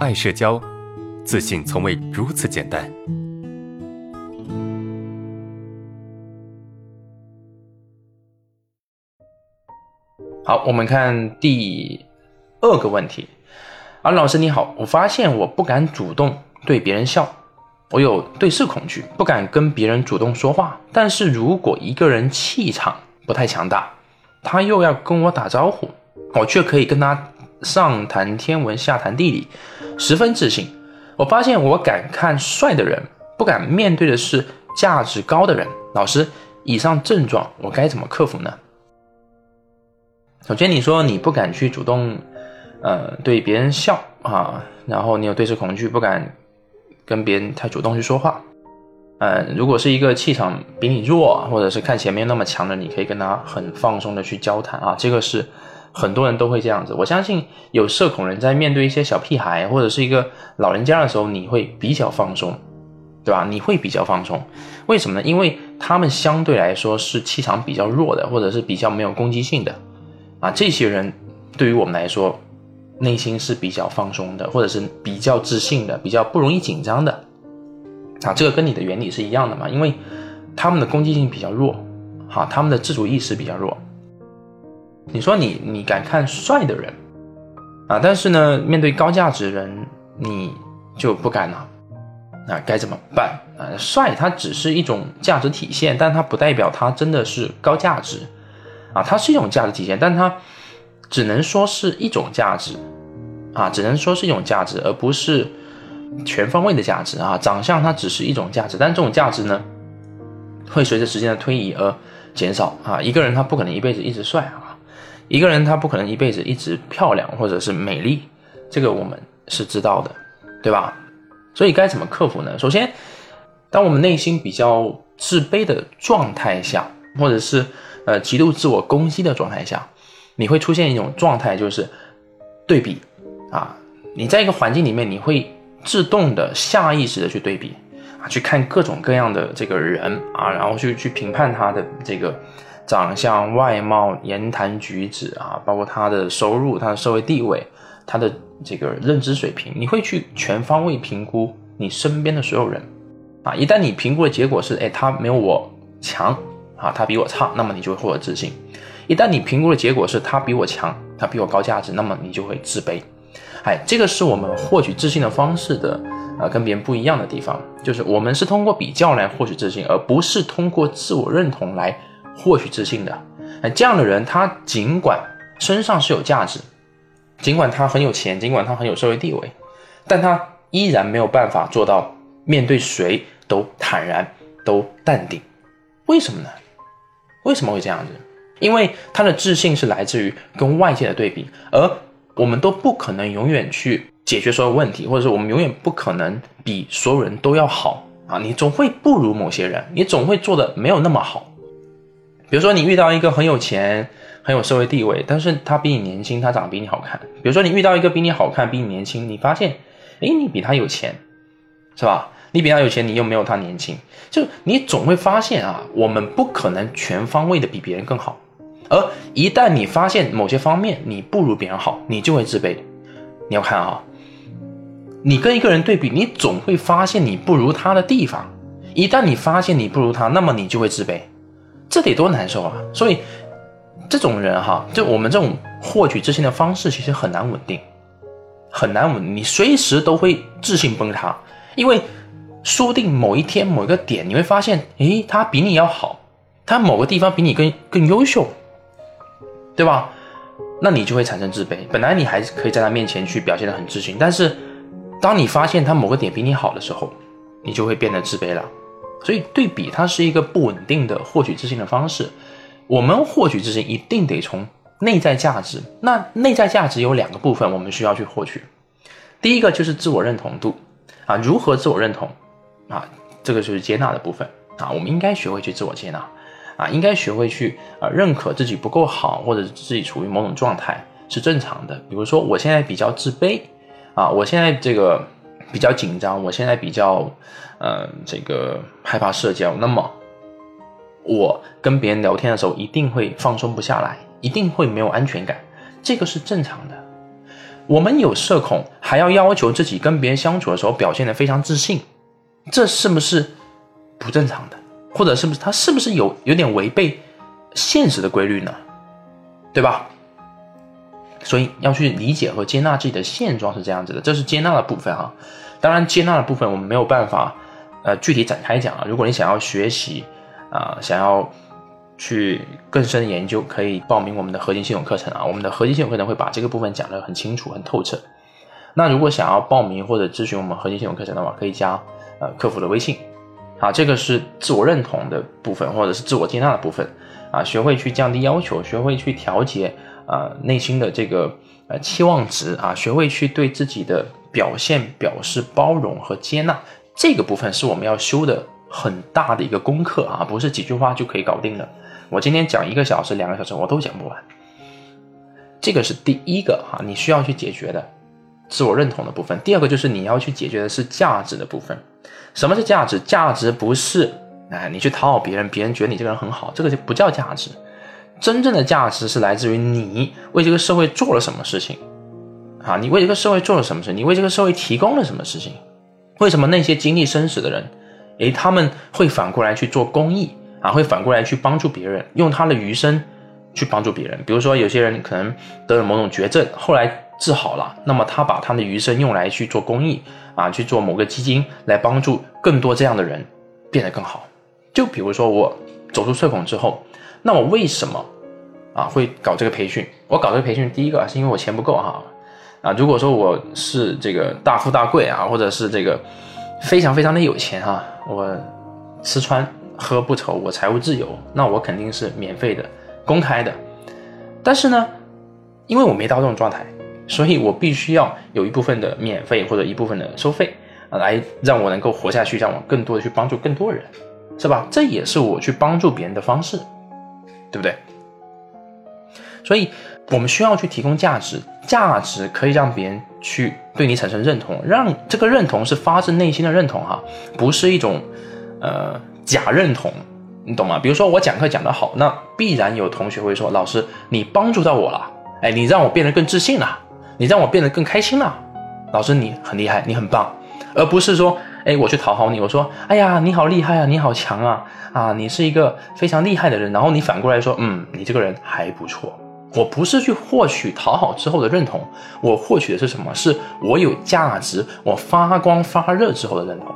爱社交，自信从未如此简单。好，我们看第二个问题。啊，老师你好，我发现我不敢主动对别人笑，我有对视恐惧，不敢跟别人主动说话。但是如果一个人气场不太强大，他又要跟我打招呼，我却可以跟他上谈天文下谈地理，十分自信。我发现我敢看帅的人，不敢面对的是价值高的人。老师，以上症状我该怎么克服呢？首先，你说你不敢去主动，呃，对别人笑啊，然后你有对视恐惧，不敢跟别人太主动去说话。呃，如果是一个气场比你弱，或者是看起来没有那么强的，你可以跟他很放松的去交谈啊。这个是很多人都会这样子。我相信有社恐人在面对一些小屁孩或者是一个老人家的时候，你会比较放松，对吧？你会比较放松，为什么呢？因为他们相对来说是气场比较弱的，或者是比较没有攻击性的。啊，这些人对于我们来说，内心是比较放松的，或者是比较自信的，比较不容易紧张的。啊，这个跟你的原理是一样的嘛？因为他们的攻击性比较弱，好，他们的自主意识比较弱。你说你你敢看帅的人啊，但是呢，面对高价值人你就不敢了。那该怎么办啊？帅它只是一种价值体现，但它不代表它真的是高价值。啊，它是一种价值体现，但它只能说是一种价值，啊，只能说是一种价值，而不是全方位的价值啊。长相它只是一种价值，但这种价值呢，会随着时间的推移而减少啊。一个人他不可能一辈子一直帅啊，一个人他不可能一辈子一直漂亮或者是美丽，这个我们是知道的，对吧？所以该怎么克服呢？首先，当我们内心比较自卑的状态下，或者是呃，极度自我攻击的状态下，你会出现一种状态，就是对比啊。你在一个环境里面，你会自动的、下意识的去对比啊，去看各种各样的这个人啊，然后去去评判他的这个长相、外貌、言谈举止啊，包括他的收入、他的社会地位、他的这个认知水平，你会去全方位评估你身边的所有人啊。一旦你评估的结果是，哎，他没有我强。啊，他比我差，那么你就会获得自信。一旦你评估的结果是他比我强，他比我高价值，那么你就会自卑。哎，这个是我们获取自信的方式的，呃，跟别人不一样的地方，就是我们是通过比较来获取自信，而不是通过自我认同来获取自信的。哎，这样的人，他尽管身上是有价值，尽管他很有钱，尽管他很有社会地位，但他依然没有办法做到面对谁都坦然、都淡定。为什么呢？为什么会这样子？因为他的自信是来自于跟外界的对比，而我们都不可能永远去解决所有问题，或者是我们永远不可能比所有人都要好啊！你总会不如某些人，你总会做的没有那么好。比如说，你遇到一个很有钱、很有社会地位，但是他比你年轻，他长得比你好看。比如说，你遇到一个比你好看、比你年轻，你发现，哎，你比他有钱，是吧？你比他有钱，你又没有他年轻，就你总会发现啊，我们不可能全方位的比别人更好，而一旦你发现某些方面你不如别人好，你就会自卑。你要看啊，你跟一个人对比，你总会发现你不如他的地方，一旦你发现你不如他，那么你就会自卑，这得多难受啊！所以这种人哈，就我们这种获取自信的方式，其实很难稳定，很难稳，你随时都会自信崩塌，因为。说不定某一天某一个点，你会发现，诶，他比你要好，他某个地方比你更更优秀，对吧？那你就会产生自卑。本来你还是可以在他面前去表现的很自信，但是当你发现他某个点比你好的时候，你就会变得自卑了。所以对比它是一个不稳定的获取自信的方式。我们获取自信一定得从内在价值。那内在价值有两个部分，我们需要去获取。第一个就是自我认同度啊，如何自我认同？啊，这个就是接纳的部分啊，我们应该学会去自我接纳，啊，应该学会去啊认可自己不够好，或者自己处于某种状态是正常的。比如说，我现在比较自卑，啊，我现在这个比较紧张，我现在比较呃这个害怕社交，那么我跟别人聊天的时候一定会放松不下来，一定会没有安全感，这个是正常的。我们有社恐，还要要求自己跟别人相处的时候表现得非常自信，这是不是不正常的？或者是不是他是不是有有点违背现实的规律呢？对吧？所以要去理解和接纳自己的现状是这样子的，这是接纳的部分哈。当然，接纳的部分我们没有办法呃具体展开讲啊。如果你想要学习啊，想要去更深研究，可以报名我们的核心系统课程啊。我们的核心系统课程会把这个部分讲得很清楚、很透彻。那如果想要报名或者咨询我们核心系统课程的话，可以加呃客服的微信。好，这个是自我认同的部分，或者是自我接纳的部分啊。学会去降低要求，学会去调节啊内心的这个呃期望值啊，学会去对自己的表现表示包容和接纳，这个部分是我们要修的很大的一个功课啊，不是几句话就可以搞定的。我今天讲一个小时、两个小时，我都讲不完。这个是第一个哈，你需要去解决的自我认同的部分。第二个就是你要去解决的是价值的部分。什么是价值？价值不是哎，你去讨好别人，别人觉得你这个人很好，这个就不叫价值。真正的价值是来自于你为这个社会做了什么事情啊？你为这个社会做了什么事？你为这个社会提供了什么事情？为什么那些经历生死的人，诶，他们会反过来去做公益啊？会反过来去帮助别人，用他的余生去帮助别人。比如说，有些人可能得了某种绝症，后来治好了，那么他把他的余生用来去做公益。啊，去做某个基金来帮助更多这样的人变得更好。就比如说我走出社恐之后，那我为什么啊会搞这个培训？我搞这个培训，第一个是因为我钱不够哈。啊，如果说我是这个大富大贵啊，或者是这个非常非常的有钱哈，我吃穿喝不愁，我财务自由，那我肯定是免费的、公开的。但是呢，因为我没到这种状态。所以我必须要有一部分的免费或者一部分的收费，来让我能够活下去，让我更多的去帮助更多人，是吧？这也是我去帮助别人的方式，对不对？所以我们需要去提供价值，价值可以让别人去对你产生认同，让这个认同是发自内心的认同哈，不是一种呃假认同，你懂吗？比如说我讲课讲得好，那必然有同学会说，老师你帮助到我了，哎，你让我变得更自信了。你让我变得更开心了，老师你很厉害，你很棒，而不是说，哎，我去讨好你，我说，哎呀，你好厉害啊，你好强啊，啊，你是一个非常厉害的人，然后你反过来说，嗯，你这个人还不错。我不是去获取讨好之后的认同，我获取的是什么？是我有价值，我发光发热之后的认同。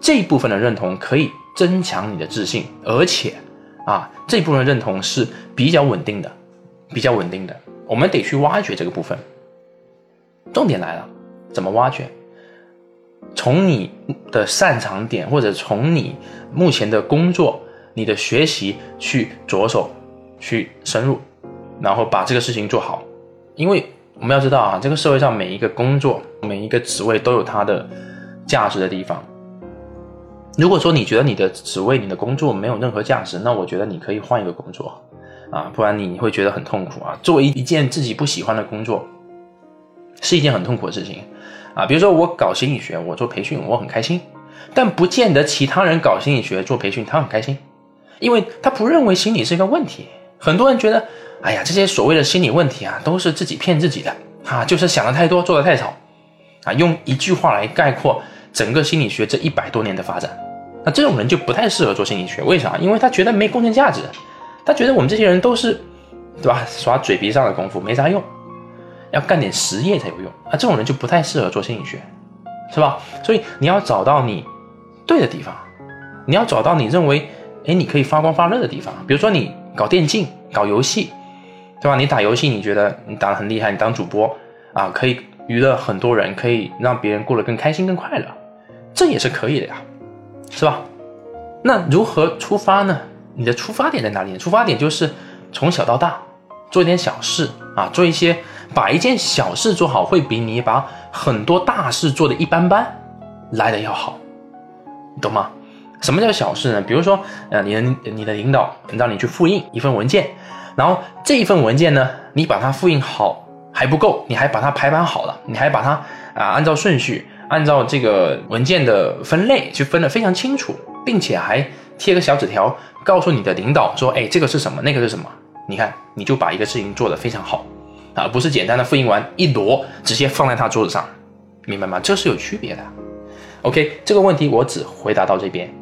这一部分的认同可以增强你的自信，而且，啊，这部分认同是比较稳定的，比较稳定的。我们得去挖掘这个部分。重点来了，怎么挖掘？从你的擅长点，或者从你目前的工作、你的学习去着手，去深入，然后把这个事情做好。因为我们要知道啊，这个社会上每一个工作、每一个职位都有它的价值的地方。如果说你觉得你的职位、你的工作没有任何价值，那我觉得你可以换一个工作啊，不然你会觉得很痛苦啊。作为一件自己不喜欢的工作。是一件很痛苦的事情，啊，比如说我搞心理学，我做培训，我很开心，但不见得其他人搞心理学做培训他很开心，因为他不认为心理是一个问题。很多人觉得，哎呀，这些所谓的心理问题啊，都是自己骗自己的，啊，就是想的太多，做的太少，啊，用一句话来概括整个心理学这一百多年的发展，那这种人就不太适合做心理学，为啥？因为他觉得没贡献价值，他觉得我们这些人都是，对吧？耍嘴皮上的功夫没啥用。要干点实业才有用啊！这种人就不太适合做心理学，是吧？所以你要找到你对的地方，你要找到你认为哎你可以发光发热的地方。比如说你搞电竞、搞游戏，对吧？你打游戏，你觉得你打得很厉害，你当主播啊，可以娱乐很多人，可以让别人过得更开心、更快乐，这也是可以的呀，是吧？那如何出发呢？你的出发点在哪里？出发点就是从小到大做一点小事啊，做一些。把一件小事做好，会比你把很多大事做的一般般来的要好，懂吗？什么叫小事呢？比如说，呃，你的你的领导让你去复印一份文件，然后这一份文件呢，你把它复印好还不够，你还把它排版好了，你还把它啊按照顺序，按照这个文件的分类去分得非常清楚，并且还贴个小纸条告诉你的领导说，哎，这个是什么，那个是什么？你看，你就把一个事情做得非常好。啊，不是简单的复印完一摞直接放在他桌子上，明白吗？这是有区别的。OK，这个问题我只回答到这边。